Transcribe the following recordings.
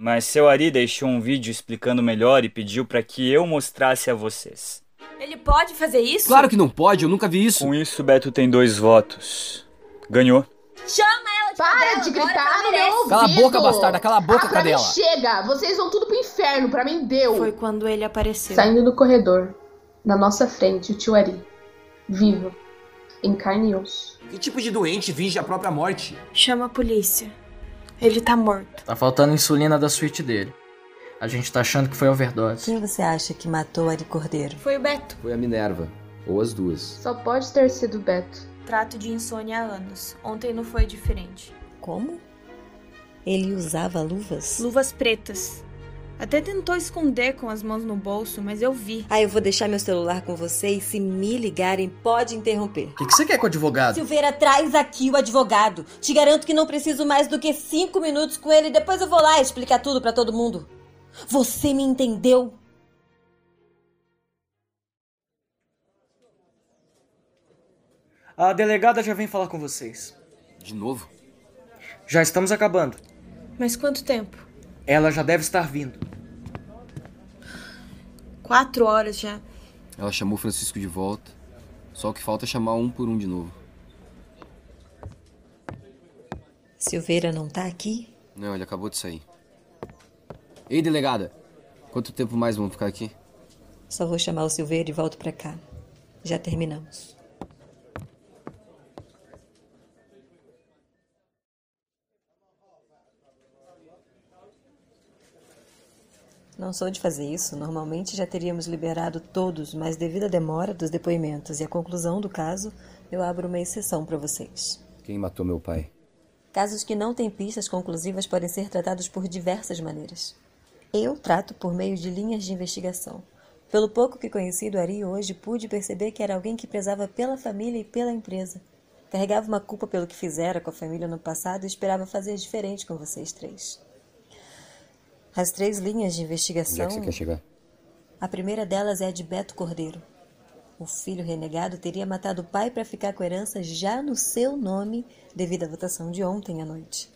Mas seu Ari deixou um vídeo explicando melhor e pediu para que eu mostrasse a vocês. Ele pode fazer isso? Claro que não pode, eu nunca vi isso. Com isso, Beto tem dois votos. Ganhou. Chama ela de Para cadela de gritar ela no meu ouvido. Cala a boca, bastarda, cala a boca, ah, pra mim cadela. chega, vocês vão tudo pro inferno, pra mim deu. Foi quando ele apareceu. Saindo do corredor, na nossa frente, o tio Ari, vivo, em carne e osso. Que tipo de doente finge a própria morte? Chama a polícia. Ele tá morto. Tá faltando insulina da suíte dele. A gente tá achando que foi overdose. Quem você acha que matou Ari Cordeiro? Foi o Beto. Foi a Minerva, ou as duas. Só pode ter sido Beto. Trato de insônia há anos. Ontem não foi diferente. Como? Ele usava luvas? Luvas pretas. Até tentou esconder com as mãos no bolso, mas eu vi. Ah, eu vou deixar meu celular com você e se me ligarem, pode interromper. O que, que você quer com o advogado? Silveira, traz aqui o advogado. Te garanto que não preciso mais do que cinco minutos com ele. Depois eu vou lá explicar tudo pra todo mundo. Você me entendeu? A delegada já vem falar com vocês. De novo? Já estamos acabando. Mas quanto tempo? Ela já deve estar vindo. Quatro horas já. Ela chamou o Francisco de volta. Só o que falta é chamar um por um de novo. Silveira não tá aqui? Não, ele acabou de sair. Ei, delegada! Quanto tempo mais vamos ficar aqui? Só vou chamar o Silveira e volto pra cá. Já terminamos. Não sou de fazer isso. Normalmente já teríamos liberado todos, mas devido à demora dos depoimentos e à conclusão do caso, eu abro uma exceção para vocês. Quem matou meu pai? Casos que não têm pistas conclusivas podem ser tratados por diversas maneiras. Eu trato por meio de linhas de investigação. Pelo pouco que conheci do Ari hoje, pude perceber que era alguém que prezava pela família e pela empresa. Carregava uma culpa pelo que fizera com a família no passado e esperava fazer diferente com vocês três. As três linhas de Onde é investigação. que você quer chegar? A primeira delas é a de Beto Cordeiro. O filho renegado teria matado o pai para ficar com a herança já no seu nome, devido à votação de ontem à noite.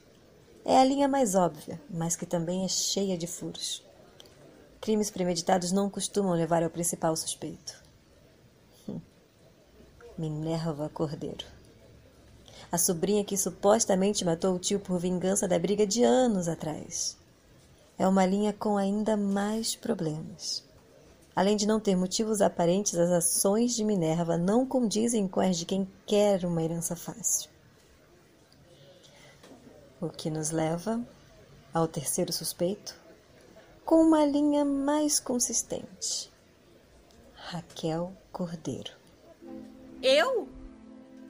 É a linha mais óbvia, mas que também é cheia de furos. Crimes premeditados não costumam levar ao principal suspeito. Hum. Minerva Cordeiro. A sobrinha que supostamente matou o tio por vingança da briga de anos atrás. É uma linha com ainda mais problemas. Além de não ter motivos aparentes, as ações de Minerva não condizem com as de quem quer uma herança fácil. O que nos leva ao terceiro suspeito, com uma linha mais consistente. Raquel Cordeiro. Eu?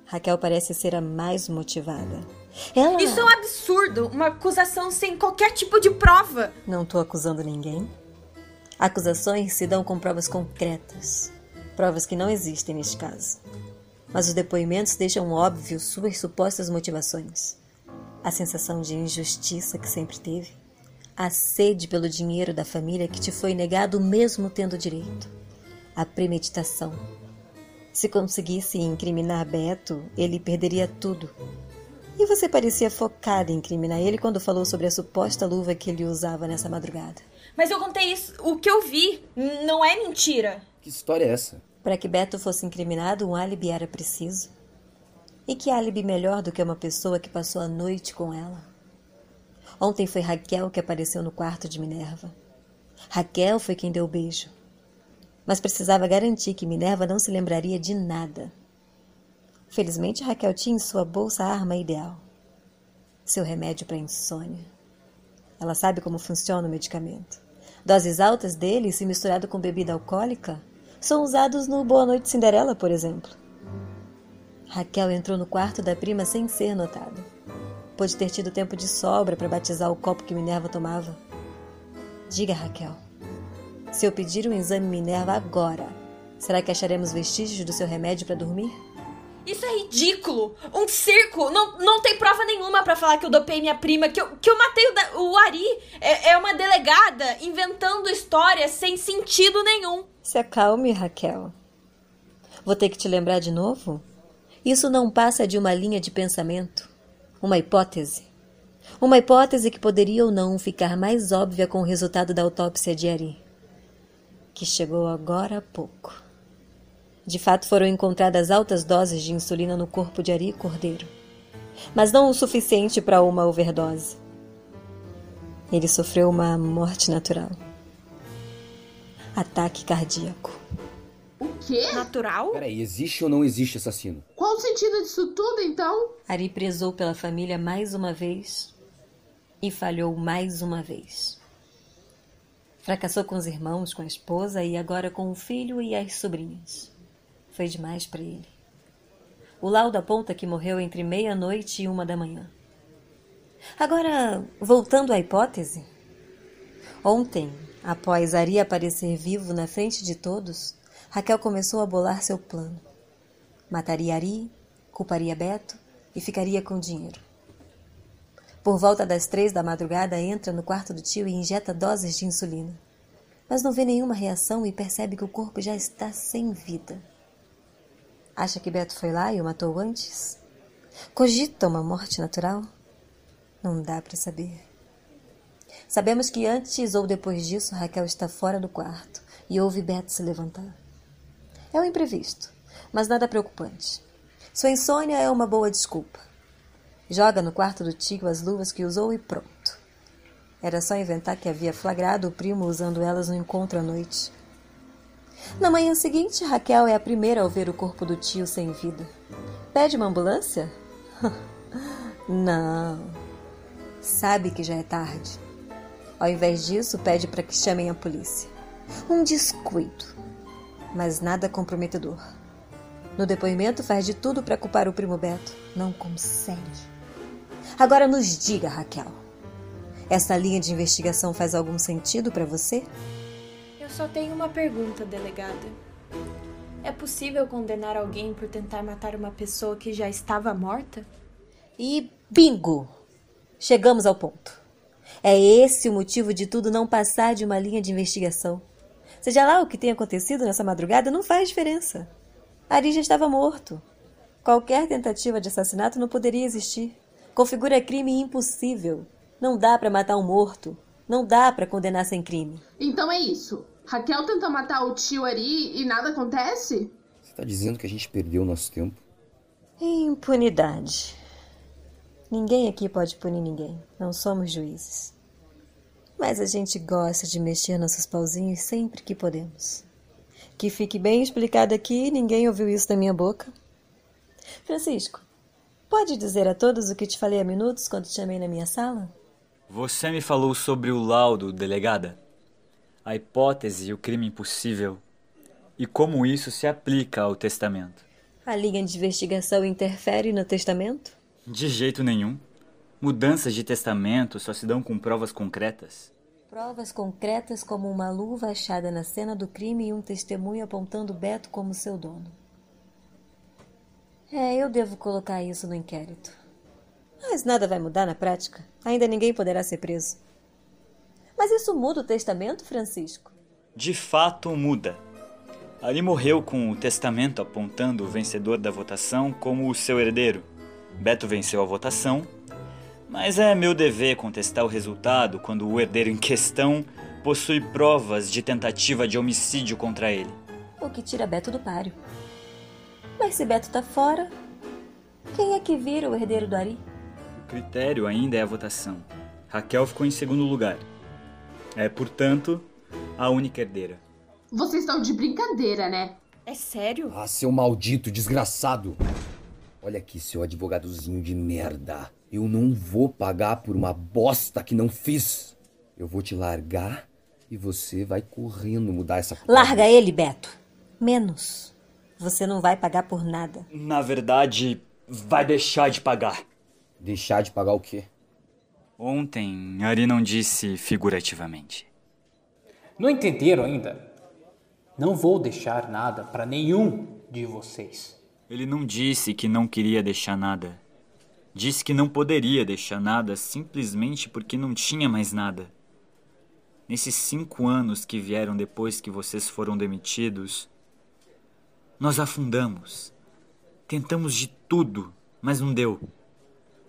Raquel parece ser a mais motivada. Ela. Isso é um absurdo. Uma acusação sem qualquer tipo de prova. Não tô acusando ninguém. Acusações se dão com provas concretas. Provas que não existem neste caso. Mas os depoimentos deixam óbvio suas supostas motivações. A sensação de injustiça que sempre teve. A sede pelo dinheiro da família que te foi negado mesmo tendo direito. A premeditação. Se conseguisse incriminar Beto, ele perderia tudo. E você parecia focada em incriminar ele quando falou sobre a suposta luva que ele usava nessa madrugada. Mas eu contei isso, o que eu vi. Não é mentira. Que história é essa? Para que Beto fosse incriminado, um álibi era preciso. E que álibi melhor do que uma pessoa que passou a noite com ela? Ontem foi Raquel que apareceu no quarto de Minerva. Raquel foi quem deu o beijo. Mas precisava garantir que Minerva não se lembraria de nada. Felizmente, Raquel tinha em sua bolsa a arma ideal: seu remédio para insônia. Ela sabe como funciona o medicamento. Doses altas dele, se misturado com bebida alcoólica, são usados no Boa Noite Cinderela, por exemplo. Raquel entrou no quarto da prima sem ser notada. Pôde ter tido tempo de sobra para batizar o copo que Minerva tomava. Diga, Raquel, se eu pedir um exame Minerva agora, será que acharemos vestígios do seu remédio para dormir? Isso é ridículo. Um circo. Não, não tem prova nenhuma pra falar que eu dopei minha prima, que eu, que eu matei o, da- o Ari. É, é uma delegada inventando histórias sem sentido nenhum. Se acalme, Raquel. Vou ter que te lembrar de novo? Isso não passa de uma linha de pensamento, uma hipótese. Uma hipótese que poderia ou não ficar mais óbvia com o resultado da autópsia de Ari, que chegou agora há pouco. De fato, foram encontradas altas doses de insulina no corpo de Ari Cordeiro, mas não o suficiente para uma overdose. Ele sofreu uma morte natural. Ataque cardíaco. O quê? Natural? Peraí, existe ou não existe assassino? Qual o sentido disso tudo, então? Ari prezou pela família mais uma vez e falhou mais uma vez. Fracassou com os irmãos, com a esposa e agora com o filho e as sobrinhas. Foi demais para ele. O laudo aponta que morreu entre meia-noite e uma da manhã. Agora, voltando à hipótese. Ontem, após Ari aparecer vivo na frente de todos, Raquel começou a bolar seu plano. Mataria Ari, culparia Beto e ficaria com o dinheiro. Por volta das três da madrugada, entra no quarto do tio e injeta doses de insulina. Mas não vê nenhuma reação e percebe que o corpo já está sem vida. Acha que Beto foi lá e o matou antes? Cogita uma morte natural? Não dá para saber. Sabemos que antes ou depois disso, Raquel está fora do quarto e ouve Beto se levantar. É um imprevisto, mas nada preocupante. Sua insônia é uma boa desculpa. Joga no quarto do tio as luvas que usou e pronto. Era só inventar que havia flagrado o primo usando elas no encontro à noite. Na manhã seguinte, Raquel é a primeira a ver o corpo do tio sem vida. Pede uma ambulância? Não. Sabe que já é tarde. Ao invés disso, pede para que chamem a polícia. Um descuido, mas nada comprometedor. No depoimento, faz de tudo para culpar o primo Beto. Não consegue. Agora nos diga, Raquel. Essa linha de investigação faz algum sentido para você? Eu só tenho uma pergunta, delegada. É possível condenar alguém por tentar matar uma pessoa que já estava morta? E bingo! Chegamos ao ponto. É esse o motivo de tudo não passar de uma linha de investigação. Seja lá o que tenha acontecido nessa madrugada, não faz diferença. Ari já estava morto. Qualquer tentativa de assassinato não poderia existir. Configura crime impossível. Não dá para matar um morto. Não dá para condenar sem crime. Então é isso. Raquel tenta matar o tio Ari e nada acontece? Você tá dizendo que a gente perdeu nosso tempo? Impunidade. Ninguém aqui pode punir ninguém. Não somos juízes. Mas a gente gosta de mexer nossos pauzinhos sempre que podemos. Que fique bem explicado aqui, ninguém ouviu isso da minha boca. Francisco, pode dizer a todos o que te falei há minutos quando te chamei na minha sala? Você me falou sobre o laudo, delegada? A hipótese e o crime impossível. E como isso se aplica ao testamento? A linha de investigação interfere no testamento? De jeito nenhum. Mudanças de testamento só se dão com provas concretas. Provas concretas como uma luva achada na cena do crime e um testemunho apontando Beto como seu dono. É, eu devo colocar isso no inquérito. Mas nada vai mudar na prática. Ainda ninguém poderá ser preso. Mas isso muda o testamento, Francisco? De fato, muda. Ali morreu com o testamento apontando o vencedor da votação como o seu herdeiro. Beto venceu a votação, mas é meu dever contestar o resultado quando o herdeiro em questão possui provas de tentativa de homicídio contra ele. O que tira Beto do páreo. Mas se Beto tá fora, quem é que vira o herdeiro do Ari? O critério ainda é a votação. Raquel ficou em segundo lugar. É, portanto, a única herdeira. Vocês estão de brincadeira, né? É sério? Ah, seu maldito desgraçado! Olha aqui, seu advogadozinho de merda. Eu não vou pagar por uma bosta que não fiz. Eu vou te largar e você vai correndo mudar essa. Larga ele, Beto. Menos. Você não vai pagar por nada. Na verdade, vai deixar de pagar. Deixar de pagar o quê? Ontem, Ari não disse figurativamente. Não entenderam ainda? Não vou deixar nada para nenhum de vocês. Ele não disse que não queria deixar nada. Disse que não poderia deixar nada simplesmente porque não tinha mais nada. Nesses cinco anos que vieram depois que vocês foram demitidos, nós afundamos. Tentamos de tudo, mas não deu.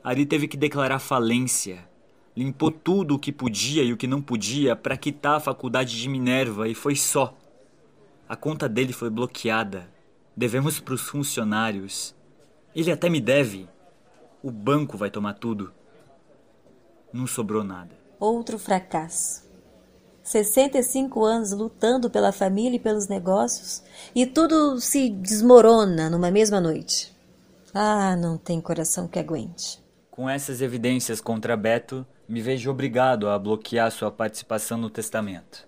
Ari teve que declarar falência. Limpou tudo o que podia e o que não podia para quitar a faculdade de Minerva e foi só. A conta dele foi bloqueada. Devemos para os funcionários. Ele até me deve. O banco vai tomar tudo. Não sobrou nada. Outro fracasso. 65 anos lutando pela família e pelos negócios e tudo se desmorona numa mesma noite. Ah, não tem coração que aguente. Com essas evidências contra Beto, me vejo obrigado a bloquear sua participação no testamento.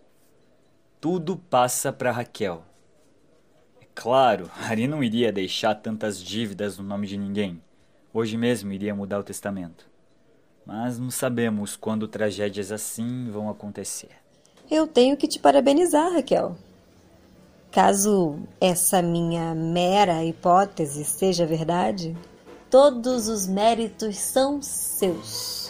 Tudo passa para Raquel. É claro, Ari não iria deixar tantas dívidas no nome de ninguém. Hoje mesmo iria mudar o testamento. Mas não sabemos quando tragédias assim vão acontecer. Eu tenho que te parabenizar, Raquel. Caso essa minha mera hipótese seja verdade, todos os méritos são seus.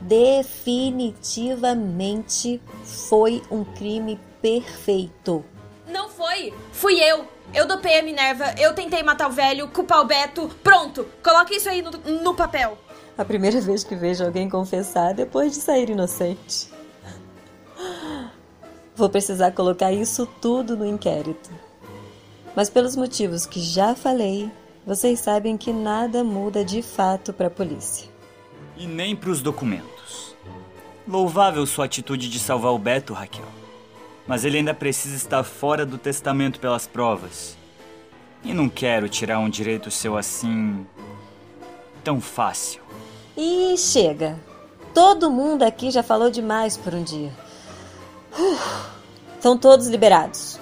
Definitivamente foi um crime perfeito. Não foi. Fui eu. Eu dopei a Minerva, eu tentei matar o velho, culpar o Beto. Pronto, coloque isso aí no, no papel. A primeira vez que vejo alguém confessar depois de sair inocente. Vou precisar colocar isso tudo no inquérito. Mas pelos motivos que já falei, vocês sabem que nada muda de fato para a polícia. E nem para os documentos. Louvável sua atitude de salvar o Beto, Raquel. Mas ele ainda precisa estar fora do testamento pelas provas. E não quero tirar um direito seu assim. tão fácil. E chega. Todo mundo aqui já falou demais por um dia. Estão todos liberados.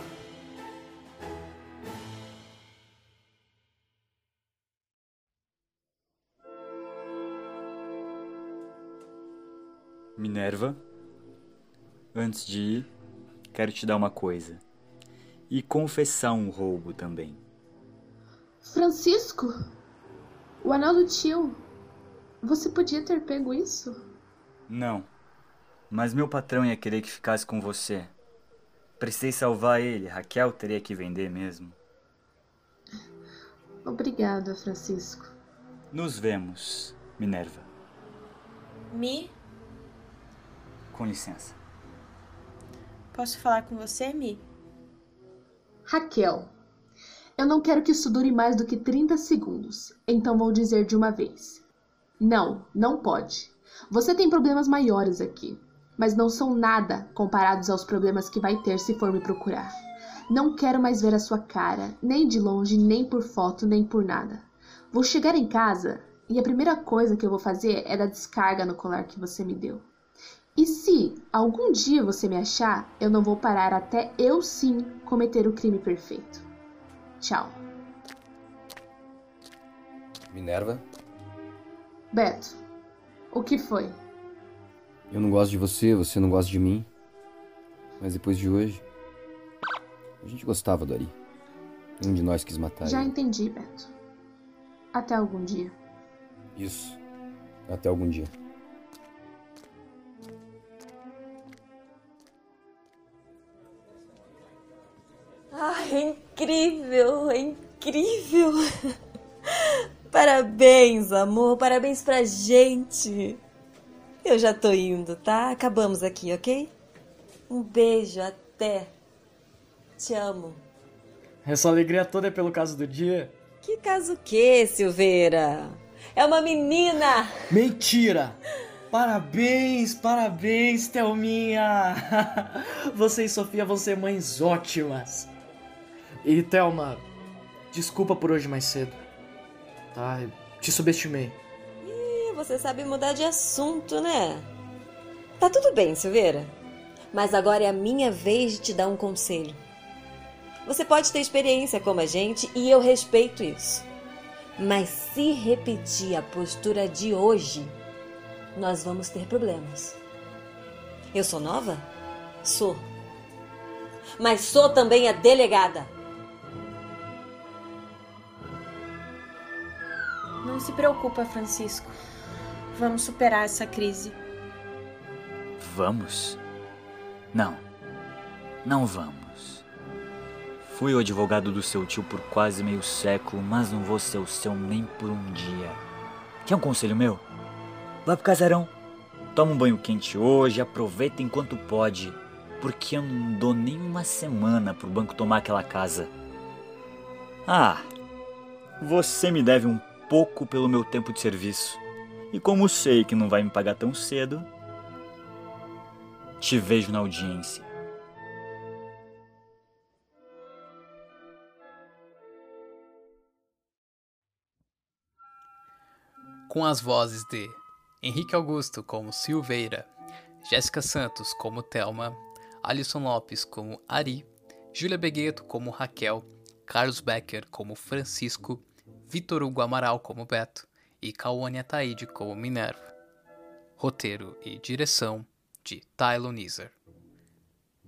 Minerva, antes de ir, quero te dar uma coisa. E confessar um roubo também. Francisco? O anel do tio. Você podia ter pego isso? Não. Mas meu patrão ia querer que ficasse com você. Precisei salvar ele. Raquel teria que vender mesmo. Obrigada, Francisco. Nos vemos, Minerva. Mi, Com licença. posso falar com você, Mi? Raquel, eu não quero que isso dure mais do que 30 segundos, então vou dizer de uma vez. Não, não pode. Você tem problemas maiores aqui, mas não são nada comparados aos problemas que vai ter se for me procurar. Não quero mais ver a sua cara, nem de longe, nem por foto, nem por nada. Vou chegar em casa e a primeira coisa que eu vou fazer é dar descarga no colar que você me deu. E se algum dia você me achar, eu não vou parar até eu sim cometer o crime perfeito. Tchau. Minerva, Beto, o que foi? eu não gosto de você, você não gosta de mim. Mas depois de hoje. A gente gostava do Ari. Nenhum de nós quis matar Já ele. entendi, Beto. Até algum dia. Isso. Até algum dia. Ah, é incrível, é incrível. Parabéns, amor, parabéns pra gente. Eu já tô indo, tá? Acabamos aqui, ok? Um beijo, até. Te amo. Essa alegria toda é pelo caso do dia? Que caso que, Silveira? É uma menina! Mentira! Parabéns, parabéns, Thelminha! Você e Sofia vão ser mães ótimas. E Thelma, desculpa por hoje mais cedo. Tá? Eu te subestimei. Ih, você sabe mudar de assunto, né? Tá tudo bem, Silveira. Mas agora é a minha vez de te dar um conselho. Você pode ter experiência como a gente e eu respeito isso. Mas se repetir a postura de hoje, nós vamos ter problemas. Eu sou nova? Sou. Mas sou também a delegada. Não se preocupa, Francisco. Vamos superar essa crise. Vamos? Não. Não vamos. Fui o advogado do seu tio por quase meio século, mas não vou ser o seu nem por um dia. Quer um conselho meu? Vai pro casarão. Toma um banho quente hoje, aproveita enquanto pode, porque eu não dou nem uma semana pro banco tomar aquela casa. Ah, você me deve um pouco pelo meu tempo de serviço. E como sei que não vai me pagar tão cedo, te vejo na audiência. Com as vozes de Henrique Augusto como Silveira, Jéssica Santos como Thelma, Alisson Lopes como Ari, Júlia Begueto como Raquel, Carlos Becker como Francisco, Vitor Hugo Amaral como Beto e Cauane Ataíde como Minerva. Roteiro e direção de Tylon Nizer.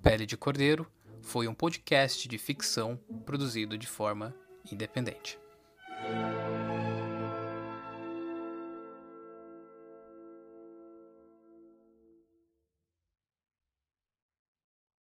Pele de Cordeiro foi um podcast de ficção produzido de forma independente.